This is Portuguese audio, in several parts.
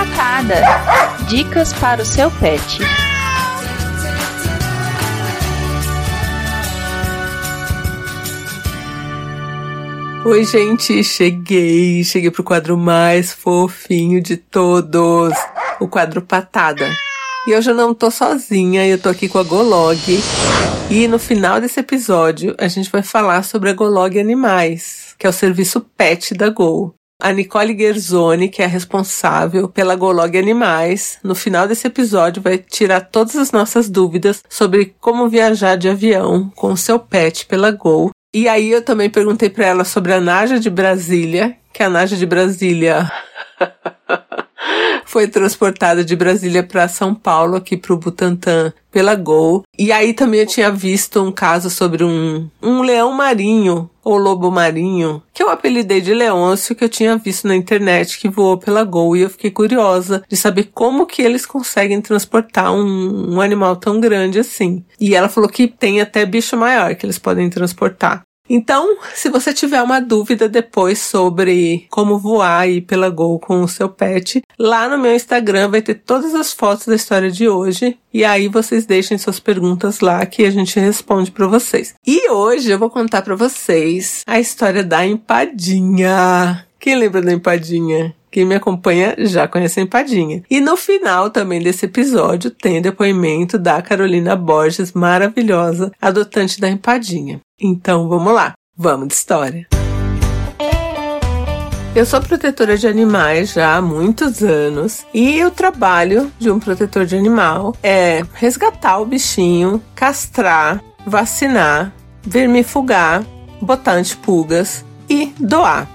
Patada. Dicas para o seu pet. Oi, gente, cheguei. Cheguei pro quadro mais fofinho de todos, o quadro Patada. E hoje eu não tô sozinha, eu tô aqui com a Golog. E no final desse episódio, a gente vai falar sobre a Golog Animais, que é o serviço pet da Gol. A Nicole Gerzoni, que é responsável pela Golog Animais, no final desse episódio vai tirar todas as nossas dúvidas sobre como viajar de avião com o seu pet pela Gol. E aí eu também perguntei para ela sobre a Naja de Brasília, que a Naja de Brasília foi transportada de Brasília para São Paulo, aqui para o Butantã, pela Gol. E aí também eu tinha visto um caso sobre um, um leão marinho, ou lobo marinho, que eu apelidei de Leôncio, que eu tinha visto na internet, que voou pela Gol. E eu fiquei curiosa de saber como que eles conseguem transportar um, um animal tão grande assim. E ela falou que tem até bicho maior que eles podem transportar. Então, se você tiver uma dúvida depois sobre como voar e pela Gol com o seu pet, lá no meu Instagram vai ter todas as fotos da história de hoje e aí vocês deixem suas perguntas lá que a gente responde para vocês. E hoje eu vou contar para vocês a história da empadinha. Quem lembra da empadinha? Quem me acompanha já conhece a empadinha. E no final também desse episódio tem depoimento da Carolina Borges, maravilhosa, adotante da empadinha. Então vamos lá, vamos de história. Eu sou protetora de animais já há muitos anos e o trabalho de um protetor de animal é resgatar o bichinho, castrar, vacinar, vermifugar, botar antipulgas e doar.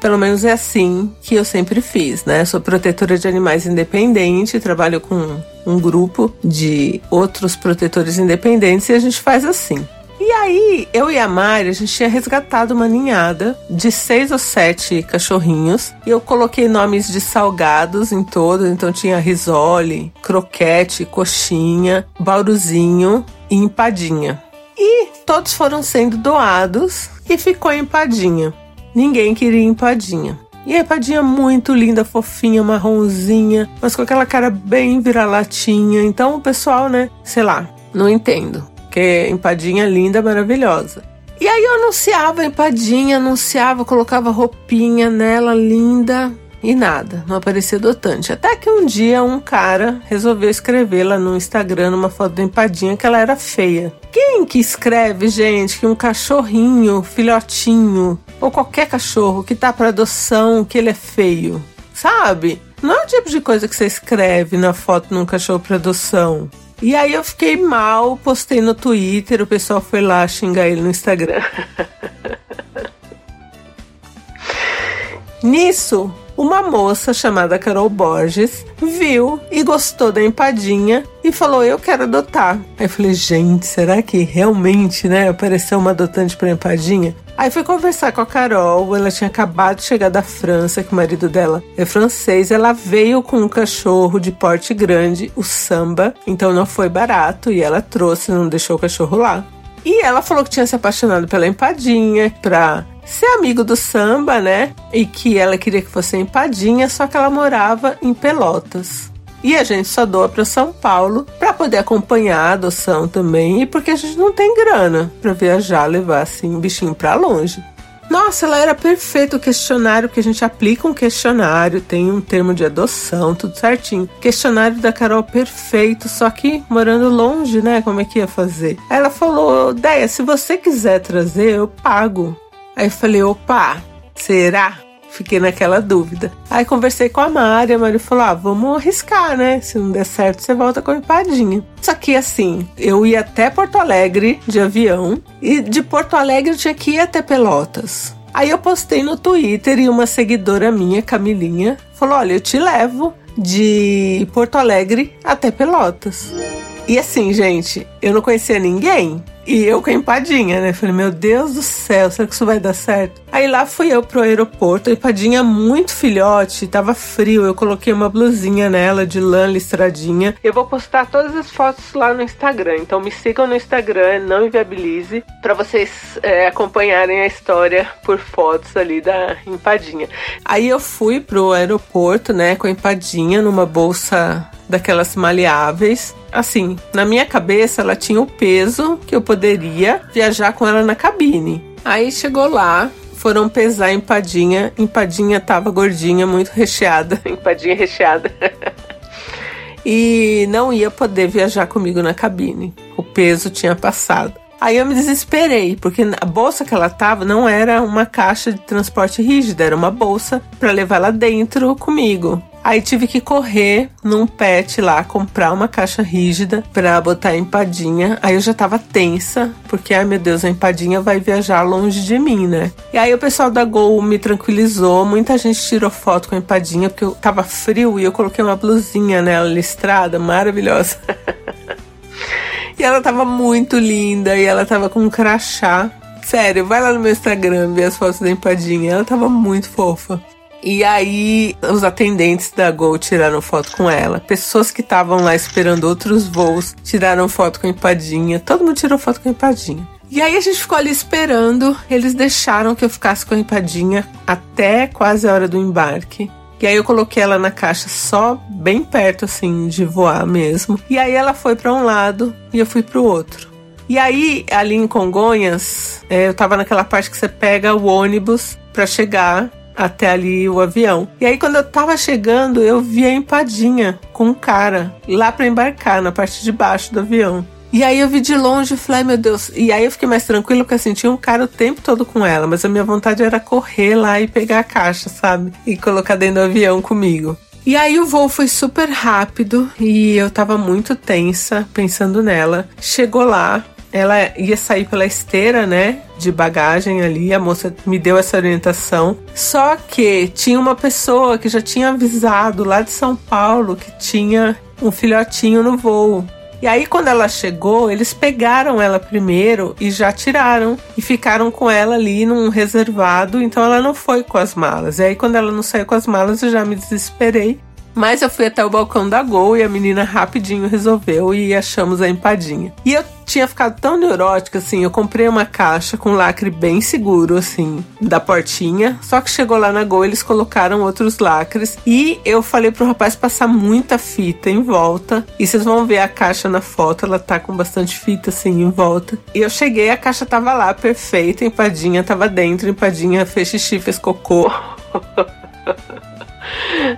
Pelo menos é assim que eu sempre fiz, né? Sou protetora de animais independente, trabalho com um grupo de outros protetores independentes e a gente faz assim. E aí, eu e a Mari, a gente tinha resgatado uma ninhada de seis ou sete cachorrinhos. E eu coloquei nomes de salgados em todos. Então tinha risole, croquete, coxinha, bauruzinho e empadinha. E todos foram sendo doados e ficou empadinha. Ninguém queria empadinha. E a empadinha muito linda, fofinha, marronzinha, mas com aquela cara bem vira-latinha. Então o pessoal, né, sei lá, não entendo. Porque empadinha linda, maravilhosa. E aí eu anunciava a empadinha, anunciava, colocava roupinha nela, linda, e nada, não aparecia dotante. Até que um dia um cara resolveu escrever lá no Instagram uma foto da empadinha que ela era feia. Quem que escreve, gente, que um cachorrinho, filhotinho, ou qualquer cachorro que tá para adoção, que ele é feio? Sabe? Não é o tipo de coisa que você escreve na foto num cachorro para adoção. E aí eu fiquei mal, postei no Twitter, o pessoal foi lá xingar ele no Instagram. Nisso, uma moça chamada Carol Borges viu e gostou da empadinha e falou: Eu quero adotar. Aí eu falei: Gente, será que realmente, né, apareceu uma adotante para empadinha? Aí fui conversar com a Carol, ela tinha acabado de chegar da França, que o marido dela é francês. Ela veio com um cachorro de porte grande, o Samba, então não foi barato e ela trouxe, não deixou o cachorro lá. E ela falou que tinha se apaixonado pela empadinha, pra ser amigo do samba, né? E que ela queria que fosse empadinha, só que ela morava em Pelotas. E a gente só doa para São Paulo para poder acompanhar a adoção também e porque a gente não tem grana para viajar, levar assim o bichinho para longe. Nossa, ela era perfeito o questionário, que a gente aplica um questionário, tem um termo de adoção, tudo certinho. Questionário da Carol perfeito, só que morando longe, né? Como é que ia fazer? Aí ela falou: Deia, se você quiser trazer, eu pago. Aí eu falei: opa, será? Fiquei naquela dúvida. Aí conversei com a Mari, a Mari falou: ah, vamos arriscar, né? Se não der certo, você volta com a empadinha. Só que assim, eu ia até Porto Alegre de avião e de Porto Alegre eu tinha que ir até Pelotas. Aí eu postei no Twitter e uma seguidora minha, Camilinha, falou: olha, eu te levo de Porto Alegre até Pelotas. E assim, gente, eu não conhecia ninguém. E eu com a empadinha, né? Falei, meu Deus do céu, será que isso vai dar certo? Aí lá fui eu pro aeroporto, a empadinha muito filhote, tava frio, eu coloquei uma blusinha nela de lã listradinha. Eu vou postar todas as fotos lá no Instagram, então me sigam no Instagram, não inviabilize, para vocês é, acompanharem a história por fotos ali da empadinha. Aí eu fui pro aeroporto, né, com a empadinha numa bolsa daquelas maleáveis. Assim, na minha cabeça ela tinha o peso que eu poderia viajar com ela na cabine. Aí chegou lá, foram pesar a empadinha. Empadinha tava gordinha, muito recheada. Empadinha recheada. e não ia poder viajar comigo na cabine. O peso tinha passado. Aí eu me desesperei, porque a bolsa que ela tava não era uma caixa de transporte rígida, era uma bolsa para levar lá dentro comigo. Aí tive que correr num pet lá, comprar uma caixa rígida pra botar a empadinha. Aí eu já tava tensa, porque, ai meu Deus, a empadinha vai viajar longe de mim, né? E aí o pessoal da Gol me tranquilizou, muita gente tirou foto com a empadinha, porque eu tava frio e eu coloquei uma blusinha nela listrada, maravilhosa. e ela tava muito linda e ela tava com um crachá. Sério, vai lá no meu Instagram ver as fotos da empadinha. Ela tava muito fofa. E aí, os atendentes da Gol tiraram foto com ela. Pessoas que estavam lá esperando outros voos tiraram foto com a empadinha. Todo mundo tirou foto com a empadinha. E aí a gente ficou ali esperando. Eles deixaram que eu ficasse com a empadinha até quase a hora do embarque. E aí eu coloquei ela na caixa só bem perto assim de voar mesmo. E aí ela foi para um lado e eu fui para o outro. E aí ali em Congonhas, é, eu tava naquela parte que você pega o ônibus para chegar até ali o avião. E aí, quando eu tava chegando, eu vi a empadinha com um cara lá para embarcar na parte de baixo do avião. E aí eu vi de longe e falei, meu Deus. E aí eu fiquei mais tranquilo porque assim, tinha um cara o tempo todo com ela, mas a minha vontade era correr lá e pegar a caixa, sabe? E colocar dentro do avião comigo. E aí o voo foi super rápido e eu tava muito tensa pensando nela. Chegou lá, ela ia sair pela esteira, né? De bagagem ali. A moça me deu essa orientação. Só que tinha uma pessoa que já tinha avisado lá de São Paulo que tinha um filhotinho no voo. E aí, quando ela chegou, eles pegaram ela primeiro e já tiraram. E ficaram com ela ali num reservado. Então, ela não foi com as malas. E aí, quando ela não saiu com as malas, eu já me desesperei. Mas eu fui até o balcão da Gol e a menina rapidinho resolveu e achamos a empadinha. E eu tinha ficado tão neurótica assim, eu comprei uma caixa com lacre bem seguro assim, da portinha. Só que chegou lá na Gol, eles colocaram outros lacres e eu falei pro rapaz passar muita fita em volta. E vocês vão ver a caixa na foto, ela tá com bastante fita assim em volta. E eu cheguei, a caixa tava lá perfeita, empadinha tava dentro, empadinha fez xixi, fez cocô.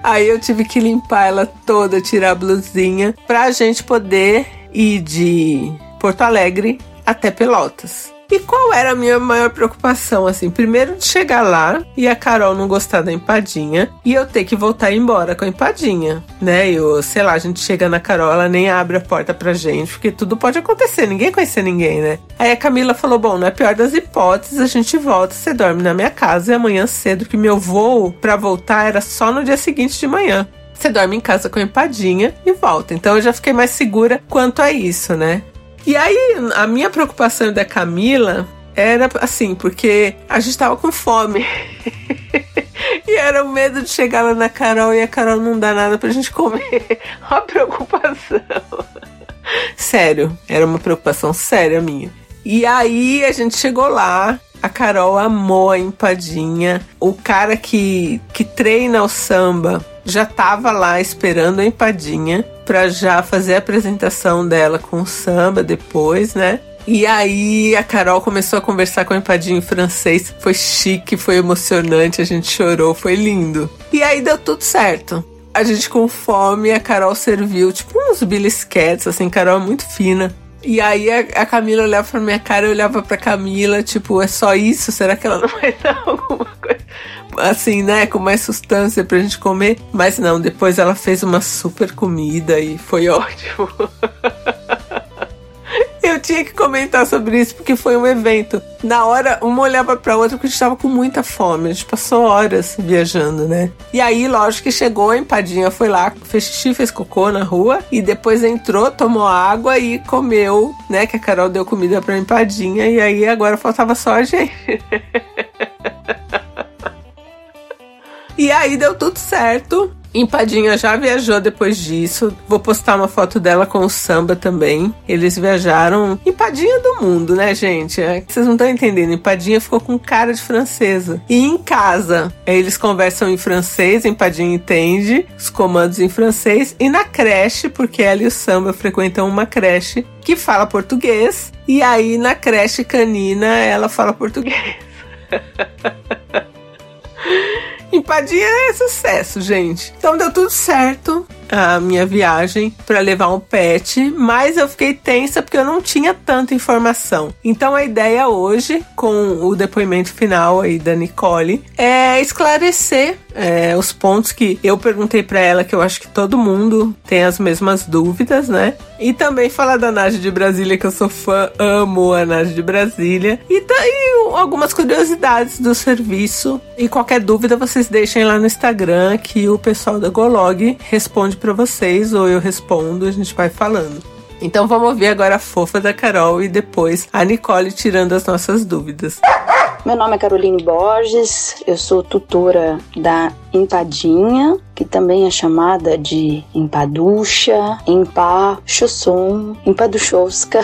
Aí eu tive que limpar ela toda, tirar a blusinha, pra gente poder ir de Porto Alegre até Pelotas. E qual era a minha maior preocupação, assim? Primeiro de chegar lá e a Carol não gostar da empadinha e eu ter que voltar embora com a empadinha, né? Eu, sei lá, a gente chega na Carol, ela nem abre a porta pra gente, porque tudo pode acontecer, ninguém conhece ninguém, né? Aí a Camila falou: bom, é pior das hipóteses, a gente volta, você dorme na minha casa e amanhã cedo, que meu voo pra voltar era só no dia seguinte de manhã você dorme em casa com a empadinha e volta. Então eu já fiquei mais segura quanto a isso, né? E aí, a minha preocupação da Camila era assim, porque a gente tava com fome. e era o medo de chegar lá na Carol e a Carol não dar nada pra gente comer. a preocupação. Sério, era uma preocupação séria minha. E aí a gente chegou lá, a Carol amou a empadinha. O cara que, que treina o samba já tava lá esperando a empadinha para já fazer a apresentação dela com o samba depois, né? E aí a Carol começou a conversar com o empadinho em francês. Foi chique, foi emocionante, a gente chorou, foi lindo. E aí deu tudo certo. A gente com fome, a Carol serviu tipo uns belisquetes, assim, Carol é muito fina. E aí a, a Camila olhava pra minha cara, eu olhava pra Camila, tipo, é só isso? Será que ela não vai dar alguma coisa? assim, né, com mais sustância pra gente comer. Mas não, depois ela fez uma super comida e foi ótimo. Tinha que comentar sobre isso porque foi um evento. Na hora, uma olhava pra outra porque a gente tava com muita fome. A gente passou horas viajando, né? E aí, lógico que chegou, a empadinha foi lá, fez xixi, fez cocô na rua e depois entrou, tomou água e comeu, né? Que a Carol deu comida pra empadinha e aí agora faltava só a gente. e aí deu tudo certo. Empadinha já viajou depois disso. Vou postar uma foto dela com o samba também. Eles viajaram. Empadinha do mundo, né, gente? É, vocês não estão entendendo. Empadinha ficou com cara de francesa. E em casa, eles conversam em francês, Empadinha entende os comandos em francês. E na creche, porque ela e o samba frequentam uma creche que fala português. E aí na creche canina ela fala português. Empadinha é sucesso, gente. Então deu tudo certo a minha viagem para levar um pet, mas eu fiquei tensa porque eu não tinha tanta informação. Então a ideia hoje, com o depoimento final aí da Nicole, é esclarecer é, os pontos que eu perguntei para ela, que eu acho que todo mundo tem as mesmas dúvidas, né? E também falar da Naja de Brasília, que eu sou fã, amo a Naja de Brasília. E, daí algumas curiosidades do serviço. E qualquer dúvida vocês deixem lá no Instagram, que o pessoal da Golog responde para vocês, ou eu respondo, a gente vai falando. Então vamos ouvir agora a fofa da Carol e depois a Nicole tirando as nossas dúvidas. Meu nome é Caroline Borges, eu sou tutora da Empadinha, que também é chamada de Empaducha, Empa, Chusson, Empaduchowska,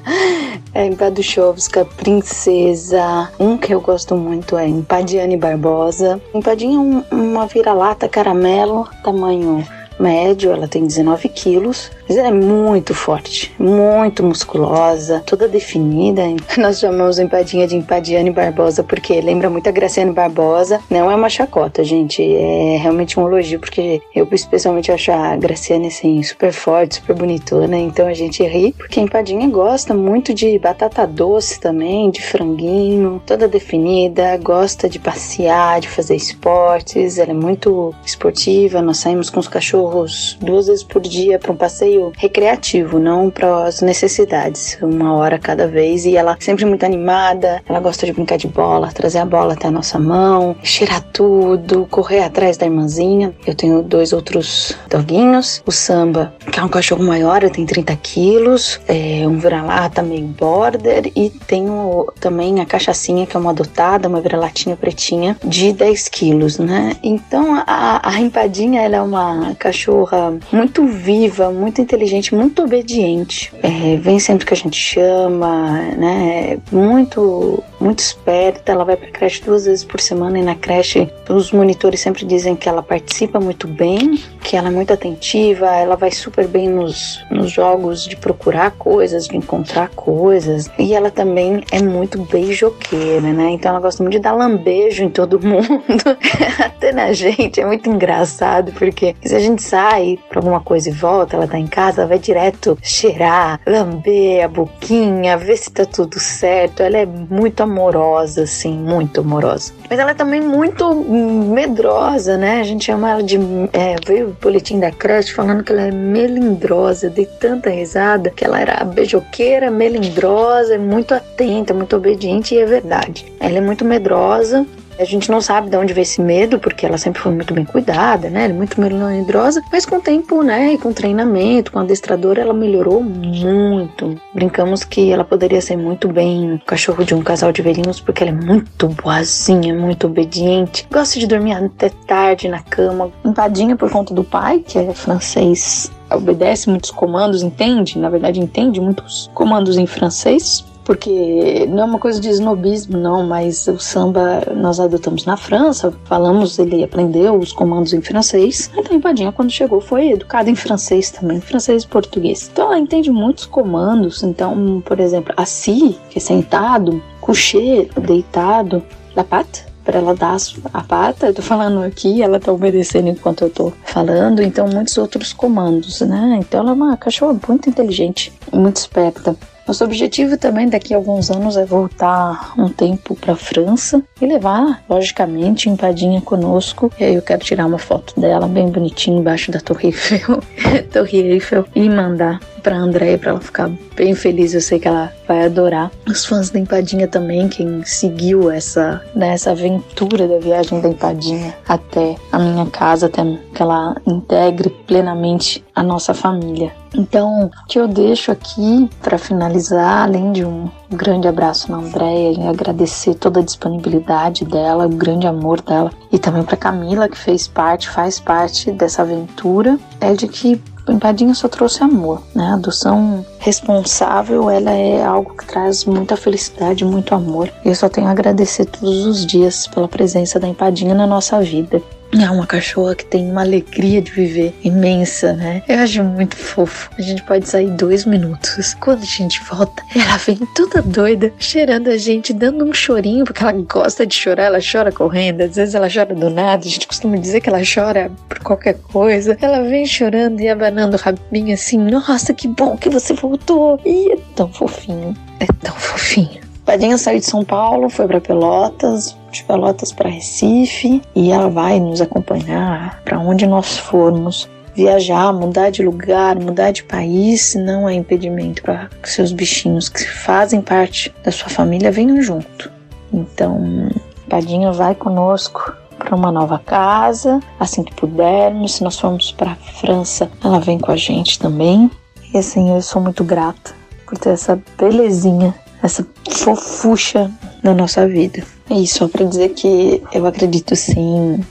é Empaduchowska, Princesa. Um que eu gosto muito é Empadiane Barbosa. Empadinha é um, uma vira-lata caramelo, tamanho médio, ela tem 19 quilos, mas ela é muito forte, muito musculosa, toda definida. Nós chamamos empadinha de Empadiane Barbosa porque lembra muito a Graciane Barbosa. Não é uma chacota, gente, é realmente um elogio porque eu especialmente acho a Graciane assim super forte, super bonitona, então a gente ri porque a empadinha gosta muito de batata doce também, de franguinho, toda definida, gosta de passear, de fazer esportes, ela é muito esportiva, nós saímos com os cachorros cachorros duas vezes por dia para um passeio recreativo, não para as necessidades, uma hora cada vez. E ela sempre muito animada, ela gosta de brincar de bola, trazer a bola até a nossa mão, cheirar tudo, correr atrás da irmãzinha. Eu tenho dois outros doguinhos, o Samba, que é um cachorro maior, ele tem 30 quilos, é um vira-lata meio border, e tenho também a cachaçinha, que é uma adotada, uma vira-latinha pretinha, de 10 quilos, né? Então a, a ela é uma cachorra cachorra muito viva, muito inteligente, muito obediente. É, vem sempre que a gente chama, né? Muito, muito esperta. Ela vai para creche duas vezes por semana e na creche os monitores sempre dizem que ela participa muito bem, que ela é muito atentiva, ela vai super bem nos, nos jogos de procurar coisas, de encontrar coisas. E ela também é muito beijoqueira, né? Então ela gosta muito de dar lambejo em todo mundo, até na gente. É muito engraçado porque se a gente sai pra alguma coisa e volta, ela tá em casa, ela vai direto cheirar, lamber a boquinha, ver se tá tudo certo. Ela é muito amorosa, assim, muito amorosa. Mas ela é também muito medrosa, né? A gente chama ela de. É, veio o boletim da creche falando que ela é melindrosa. de tanta risada que ela era beijoqueira, melindrosa, muito atenta, muito obediente, e é verdade. Ela é muito medrosa, a gente não sabe de onde veio esse medo, porque ela sempre foi muito bem cuidada, né? É muito melindrosa, mas com o tempo, né, e com treinamento, com adestrador, ela melhorou muito. Brincamos que ela poderia ser muito bem o cachorro de um casal de velhinhos, porque ela é muito boazinha, muito obediente, gosta de dormir até tarde na cama, empadinha por conta do pai, que é francês obedece muitos comandos, entende? Na verdade, entende muitos comandos em francês porque não é uma coisa de snobismo, não, mas o samba nós adotamos na França, falamos, ele aprendeu os comandos em francês, então a Empadinha, quando chegou, foi educada em francês também, francês e português. Então ela entende muitos comandos, então, por exemplo, assis, que é sentado, coucher, deitado, la patte, para ela dar a pata. Eu tô falando aqui, ela tá obedecendo enquanto eu tô falando, então muitos outros comandos, né? Então ela é uma cachorra muito inteligente, muito esperta. Nosso objetivo também daqui a alguns anos é voltar um tempo para a França e levar, logicamente, empadinha conosco. E aí eu quero tirar uma foto dela bem bonitinha embaixo da Torre Eiffel, Torre Eiffel e mandar pra Andréia pra ela ficar bem feliz. Eu sei que ela vai adorar. Os fãs da Empadinha também, quem seguiu essa, né, essa aventura da viagem da Empadinha até a minha casa, até que ela integre plenamente a nossa família. Então, o que eu deixo aqui para finalizar, além de um grande abraço na Andréia e agradecer toda a disponibilidade dela, o grande amor dela, e também para Camila que fez parte, faz parte dessa aventura, é de que empadinho só trouxe amor, né? A adoção responsável, ela é algo que traz muita felicidade, muito amor. Eu só tenho a agradecer todos os dias pela presença da empadinha na nossa vida. É uma cachorra que tem uma alegria de viver imensa, né? Eu acho muito fofo. A gente pode sair dois minutos. Quando a gente volta, ela vem toda doida, cheirando a gente, dando um chorinho, porque ela gosta de chorar, ela chora correndo. Às vezes ela chora do nada, a gente costuma dizer que ela chora por qualquer coisa. Ela vem chorando e abanando o rabinho assim: Nossa, que bom que você voltou! E é tão fofinho, é tão fofinho. Padinha saiu de São Paulo, foi para Pelotas, de Pelotas para Recife e ela vai nos acompanhar para onde nós formos. Viajar, mudar de lugar, mudar de país não é impedimento para que seus bichinhos que fazem parte da sua família venham junto. Então, Padinha vai conosco para uma nova casa, assim que pudermos. Se nós formos para a França, ela vem com a gente também. E assim, eu sou muito grata por ter essa belezinha essa fofucha na nossa vida. É isso, só pra dizer que eu acredito sim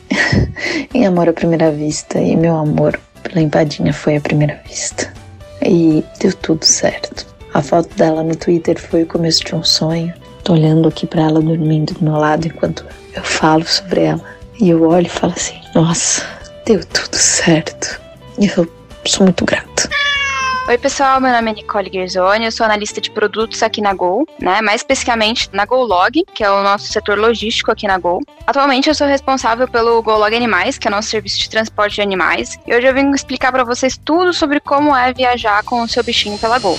em amor à primeira vista e meu amor pela empadinha foi à primeira vista. E deu tudo certo. A foto dela no Twitter foi o começo de um sonho. Tô olhando aqui para ela dormindo do meu lado enquanto eu falo sobre ela. E eu olho e falo assim: Nossa, deu tudo certo. E eu sou muito grata. Oi, pessoal, meu nome é Nicole Gerzoni, eu sou analista de produtos aqui na Gol, né? Mais especificamente na GoLog, que é o nosso setor logístico aqui na Gol. Atualmente eu sou responsável pelo GoLog Animais, que é o nosso serviço de transporte de animais, e hoje eu vim explicar para vocês tudo sobre como é viajar com o seu bichinho pela Gol.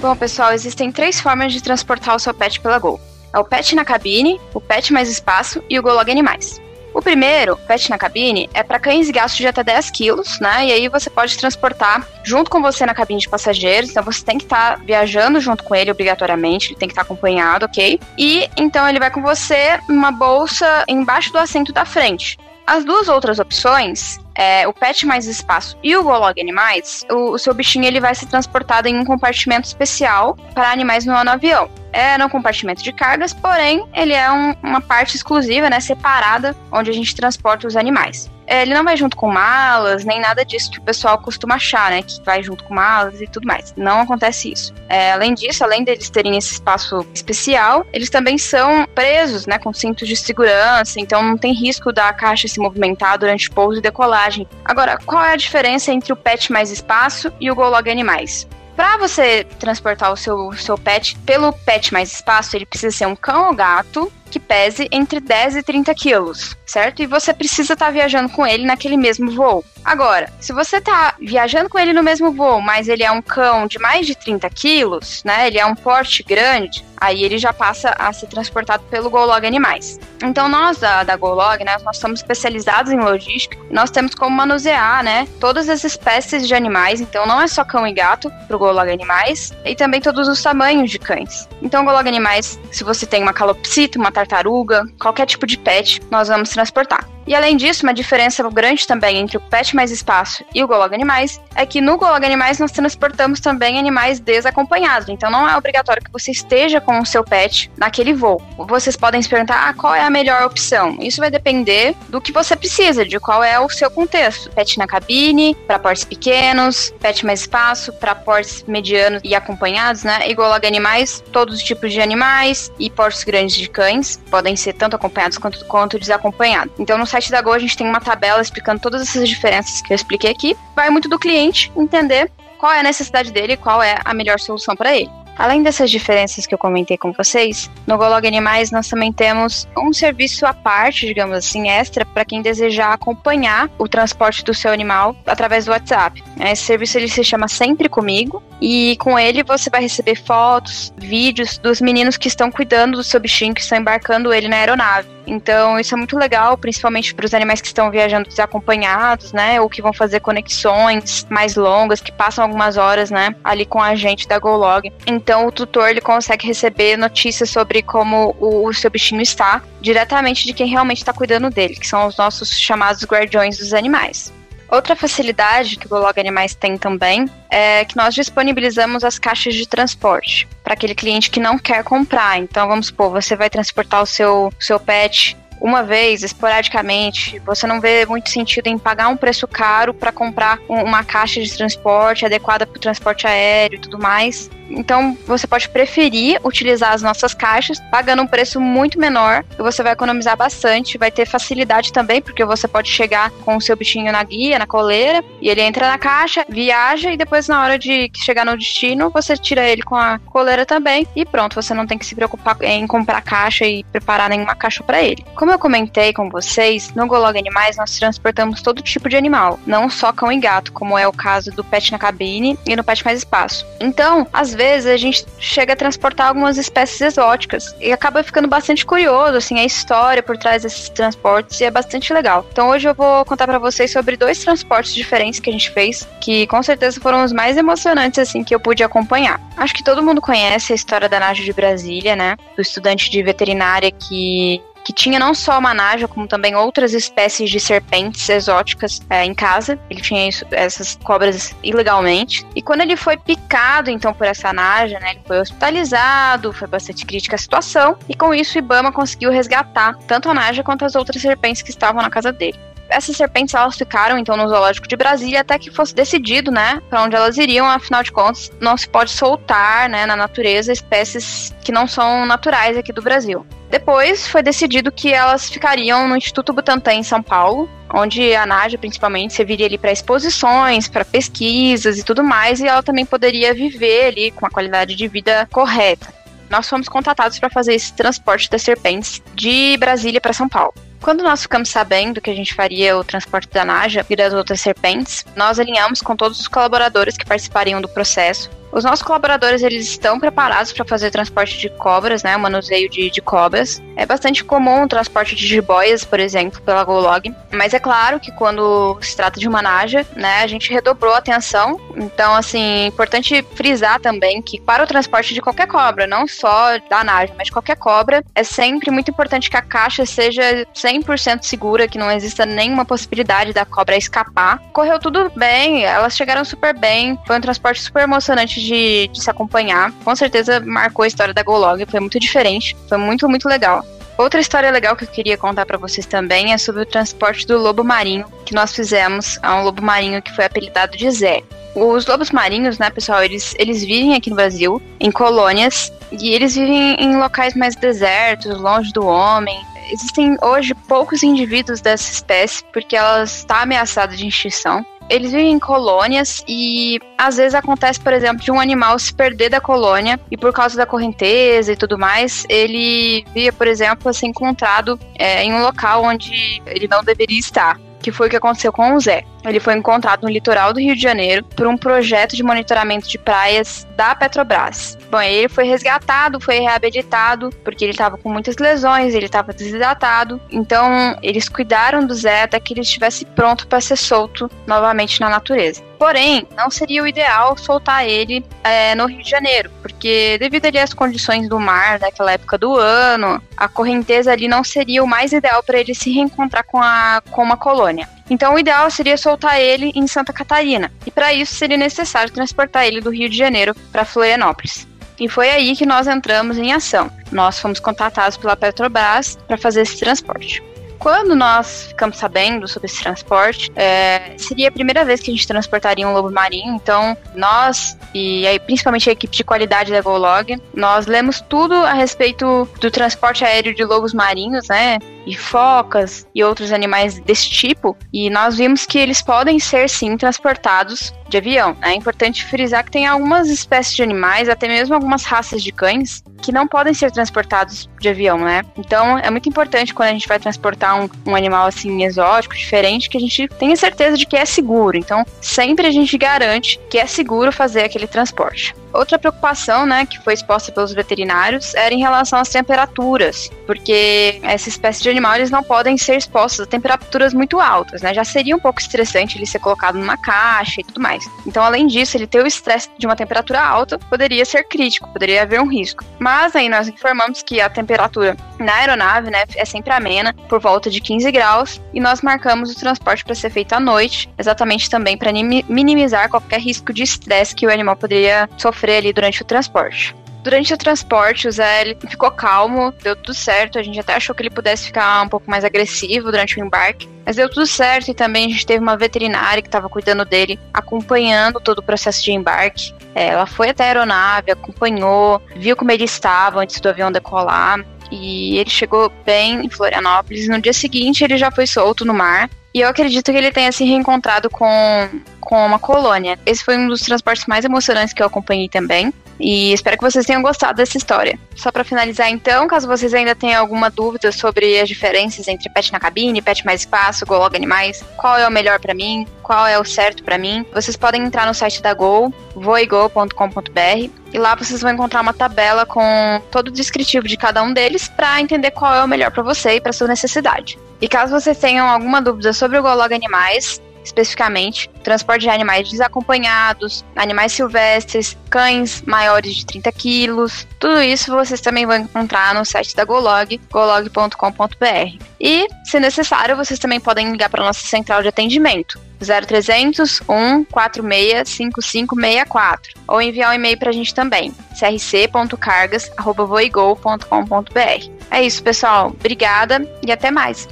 Bom, pessoal, existem três formas de transportar o seu pet pela Gol. É o pet na cabine, o pet mais espaço e o GoLog Animais. O primeiro, pet na cabine, é para cães e gatos de até 10 quilos, né? E aí você pode transportar junto com você na cabine de passageiros. Então você tem que estar tá viajando junto com ele obrigatoriamente, ele tem que estar tá acompanhado, ok? E então ele vai com você numa bolsa embaixo do assento da frente. As duas outras opções é, o Pet Mais Espaço e o Golog Animais, o, o, seu bichinho ele vai ser transportado em um compartimento especial para animais no avião. É no compartimento de cargas, porém ele é um, uma parte exclusiva, né, separada, onde a gente transporta os animais. É, ele não vai junto com malas, nem nada disso que o pessoal costuma achar, né? Que vai junto com malas e tudo mais. Não acontece isso. É, além disso, além deles terem esse espaço especial, eles também são presos, né? Com cintos de segurança, então não tem risco da caixa se movimentar durante pouso e decolagem. Agora, qual é a diferença entre o pet mais espaço e o Golog Animais? Para você transportar o seu, seu pet pelo pet mais espaço, ele precisa ser um cão ou gato que pese entre 10 e 30 quilos, certo? E você precisa estar tá viajando com ele naquele mesmo voo. Agora, se você está viajando com ele no mesmo voo, mas ele é um cão de mais de 30 quilos, né? Ele é um porte grande, aí ele já passa a ser transportado pelo GoLog Animais. Então nós da, da GoLog, né, nós somos especializados em logística, nós temos como manusear, né, todas as espécies de animais, então não é só cão e gato pro GoLog Animais, e também todos os tamanhos de cães. Então GoLog Animais, se você tem uma calopsita, uma tartaruga, qualquer tipo de pet, nós vamos transportar. E além disso, uma diferença grande também entre o Pet Mais Espaço e o Golog Animais é que no Golog Animais nós transportamos também animais desacompanhados. Então não é obrigatório que você esteja com o seu pet naquele voo. Vocês podem se perguntar ah, qual é a melhor opção. Isso vai depender do que você precisa, de qual é o seu contexto. Pet na cabine, para portes pequenos, pet mais espaço, para portes medianos e acompanhados, né? E Golog Animais, todos os tipos de animais e portes grandes de cães podem ser tanto acompanhados quanto, quanto desacompanhados. Então no site da Go a gente tem uma tabela explicando todas essas diferenças que eu expliquei aqui. Vai muito do cliente entender qual é a necessidade dele qual é a melhor solução para ele. Além dessas diferenças que eu comentei com vocês, no Golog Animais nós também temos um serviço à parte, digamos assim, extra, para quem desejar acompanhar o transporte do seu animal através do WhatsApp. Esse serviço ele se chama Sempre Comigo E com ele você vai receber fotos, vídeos dos meninos que estão cuidando do seu bichinho, que estão embarcando ele na aeronave. Então, isso é muito legal, principalmente para os animais que estão viajando desacompanhados, né? Ou que vão fazer conexões mais longas, que passam algumas horas, né? Ali com a gente da GoLog. Então, o tutor ele consegue receber notícias sobre como o, o seu bichinho está diretamente de quem realmente está cuidando dele, que são os nossos chamados guardiões dos animais. Outra facilidade que o Golog Animais tem também é que nós disponibilizamos as caixas de transporte para aquele cliente que não quer comprar. Então, vamos supor, você vai transportar o seu, seu pet uma vez, esporadicamente, você não vê muito sentido em pagar um preço caro para comprar uma caixa de transporte adequada para o transporte aéreo e tudo mais. Então você pode preferir utilizar as nossas caixas, pagando um preço muito menor, e você vai economizar bastante, vai ter facilidade também, porque você pode chegar com o seu bichinho na guia, na coleira, e ele entra na caixa, viaja, e depois na hora de chegar no destino, você tira ele com a coleira também, e pronto, você não tem que se preocupar em comprar caixa e preparar nenhuma caixa para ele. Como eu comentei com vocês, no Golog Animais nós transportamos todo tipo de animal, não só cão e gato, como é o caso do Pet na Cabine e no Pet Mais Espaço. Então, às vezes a gente chega a transportar algumas espécies exóticas e acaba ficando bastante curioso, assim, a história por trás desses transportes e é bastante legal. Então hoje eu vou contar para vocês sobre dois transportes diferentes que a gente fez, que com certeza foram os mais emocionantes, assim, que eu pude acompanhar. Acho que todo mundo conhece a história da Nádia de Brasília, né? Do estudante de veterinária que que tinha não só uma naja, como também outras espécies de serpentes exóticas é, em casa. Ele tinha isso, essas cobras ilegalmente. E quando ele foi picado, então, por essa naja, né, ele foi hospitalizado, foi bastante crítica a situação. E com isso, Ibama conseguiu resgatar tanto a naja quanto as outras serpentes que estavam na casa dele essas serpentes elas ficaram então no zoológico de Brasília até que fosse decidido, né, para onde elas iriam. Afinal de contas, não se pode soltar, né, na natureza espécies que não são naturais aqui do Brasil. Depois foi decidido que elas ficariam no Instituto Butantan em São Paulo, onde a Nádia principalmente serviria ali para exposições, para pesquisas e tudo mais, e ela também poderia viver ali com a qualidade de vida correta. Nós fomos contatados para fazer esse transporte das serpentes de Brasília para São Paulo. Quando nós ficamos sabendo que a gente faria o transporte da Naja e das outras serpentes, nós alinhamos com todos os colaboradores que participariam do processo os nossos colaboradores eles estão preparados para fazer transporte de cobras, né, o manuseio de, de cobras. É bastante comum o transporte de jiboias, por exemplo, pela GoLog, mas é claro que quando se trata de uma naja, né, a gente redobrou a atenção. Então, assim, é importante frisar também que para o transporte de qualquer cobra, não só da naja, mas de qualquer cobra, é sempre muito importante que a caixa seja 100% segura, que não exista nenhuma possibilidade da cobra escapar. Correu tudo bem, elas chegaram super bem, foi um transporte super emocionante de, de se acompanhar. Com certeza marcou a história da GoLog, foi muito diferente, foi muito, muito legal. Outra história legal que eu queria contar para vocês também é sobre o transporte do lobo marinho que nós fizemos a um lobo marinho que foi apelidado de Zé. Os lobos marinhos, né, pessoal, eles, eles vivem aqui no Brasil, em colônias, e eles vivem em locais mais desertos, longe do homem. Existem hoje poucos indivíduos dessa espécie porque ela está ameaçada de extinção eles vivem em colônias e às vezes acontece, por exemplo, de um animal se perder da colônia e por causa da correnteza e tudo mais, ele via, por exemplo, ser encontrado é, em um local onde ele não deveria estar que foi o que aconteceu com o Zé. Ele foi encontrado no litoral do Rio de Janeiro por um projeto de monitoramento de praias da Petrobras. Bom, ele foi resgatado, foi reabilitado, porque ele estava com muitas lesões, ele estava desidratado. Então, eles cuidaram do Zé até que ele estivesse pronto para ser solto novamente na natureza. Porém, não seria o ideal soltar ele é, no Rio de Janeiro, porque devido ali às condições do mar daquela época do ano, a correnteza ali não seria o mais ideal para ele se reencontrar com, a, com uma colônia. Então, o ideal seria soltar ele em Santa Catarina, e para isso seria necessário transportar ele do Rio de Janeiro para Florianópolis. E foi aí que nós entramos em ação. Nós fomos contratados pela Petrobras para fazer esse transporte. Quando nós ficamos sabendo sobre esse transporte, é, seria a primeira vez que a gente transportaria um lobo marinho. Então, nós, e aí principalmente a equipe de qualidade da GoLog, nós lemos tudo a respeito do transporte aéreo de lobos marinhos, né? E focas e outros animais desse tipo, e nós vimos que eles podem ser sim transportados de avião. É importante frisar que tem algumas espécies de animais, até mesmo algumas raças de cães, que não podem ser transportados de avião, né? Então é muito importante quando a gente vai transportar um, um animal assim exótico, diferente, que a gente tenha certeza de que é seguro. Então sempre a gente garante que é seguro fazer aquele transporte. Outra preocupação, né, que foi exposta pelos veterinários era em relação às temperaturas, porque essa espécie de animal eles não podem ser expostos a temperaturas muito altas, né? Já seria um pouco estressante ele ser colocado numa caixa e tudo mais. Então, além disso, ele ter o estresse de uma temperatura alta poderia ser crítico, poderia haver um risco. Mas aí nós informamos que a temperatura na aeronave, né, é sempre amena, por volta de 15 graus, e nós marcamos o transporte para ser feito à noite, exatamente também para minimizar qualquer risco de estresse que o animal poderia sofrer ali durante o transporte. Durante o transporte, o Zé ele ficou calmo, deu tudo certo. A gente até achou que ele pudesse ficar um pouco mais agressivo durante o embarque, mas deu tudo certo. E também a gente teve uma veterinária que estava cuidando dele, acompanhando todo o processo de embarque. É, ela foi até a aeronave, acompanhou, viu como ele estava antes do avião decolar. E ele chegou bem em Florianópolis. No dia seguinte, ele já foi solto no mar. E eu acredito que ele tenha se reencontrado com, com uma colônia. Esse foi um dos transportes mais emocionantes que eu acompanhei também. E espero que vocês tenham gostado dessa história. Só para finalizar, então, caso vocês ainda tenham alguma dúvida sobre as diferenças entre pet na cabine, pet mais espaço, Golog Animais, qual é o melhor para mim, qual é o certo para mim, vocês podem entrar no site da Gol, voigo.com.br, e lá vocês vão encontrar uma tabela com todo o descritivo de cada um deles para entender qual é o melhor para você e para sua necessidade. E caso vocês tenham alguma dúvida sobre o Golog Animais, especificamente, transporte de animais desacompanhados, animais silvestres, cães maiores de 30 quilos. Tudo isso vocês também vão encontrar no site da Golog, golog.com.br. E, se necessário, vocês também podem ligar para nossa central de atendimento, 0300 146 5564 ou enviar um e-mail para a gente também, crc.cargas.voigol.com.br. É isso, pessoal. Obrigada e até mais.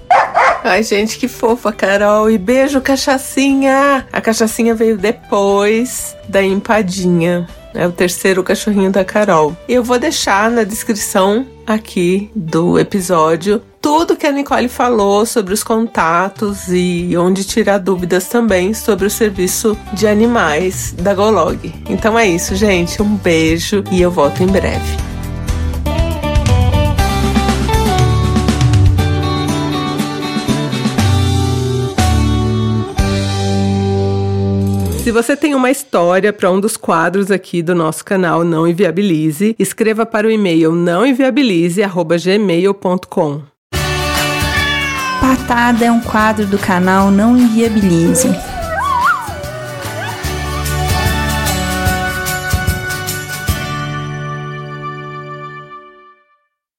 Ai, gente, que fofa, Carol. E beijo, cachaçinha. A cachaçinha veio depois da empadinha. É o terceiro cachorrinho da Carol. E eu vou deixar na descrição aqui do episódio tudo que a Nicole falou sobre os contatos e onde tirar dúvidas também sobre o serviço de animais da Golog. Então é isso, gente. Um beijo e eu volto em breve. Se você tem uma história para um dos quadros aqui do nosso canal Não Inviabilize, escreva para o e-mail nãoinviabilize@gmail.com. Patada é um quadro do canal Não Inviabilize.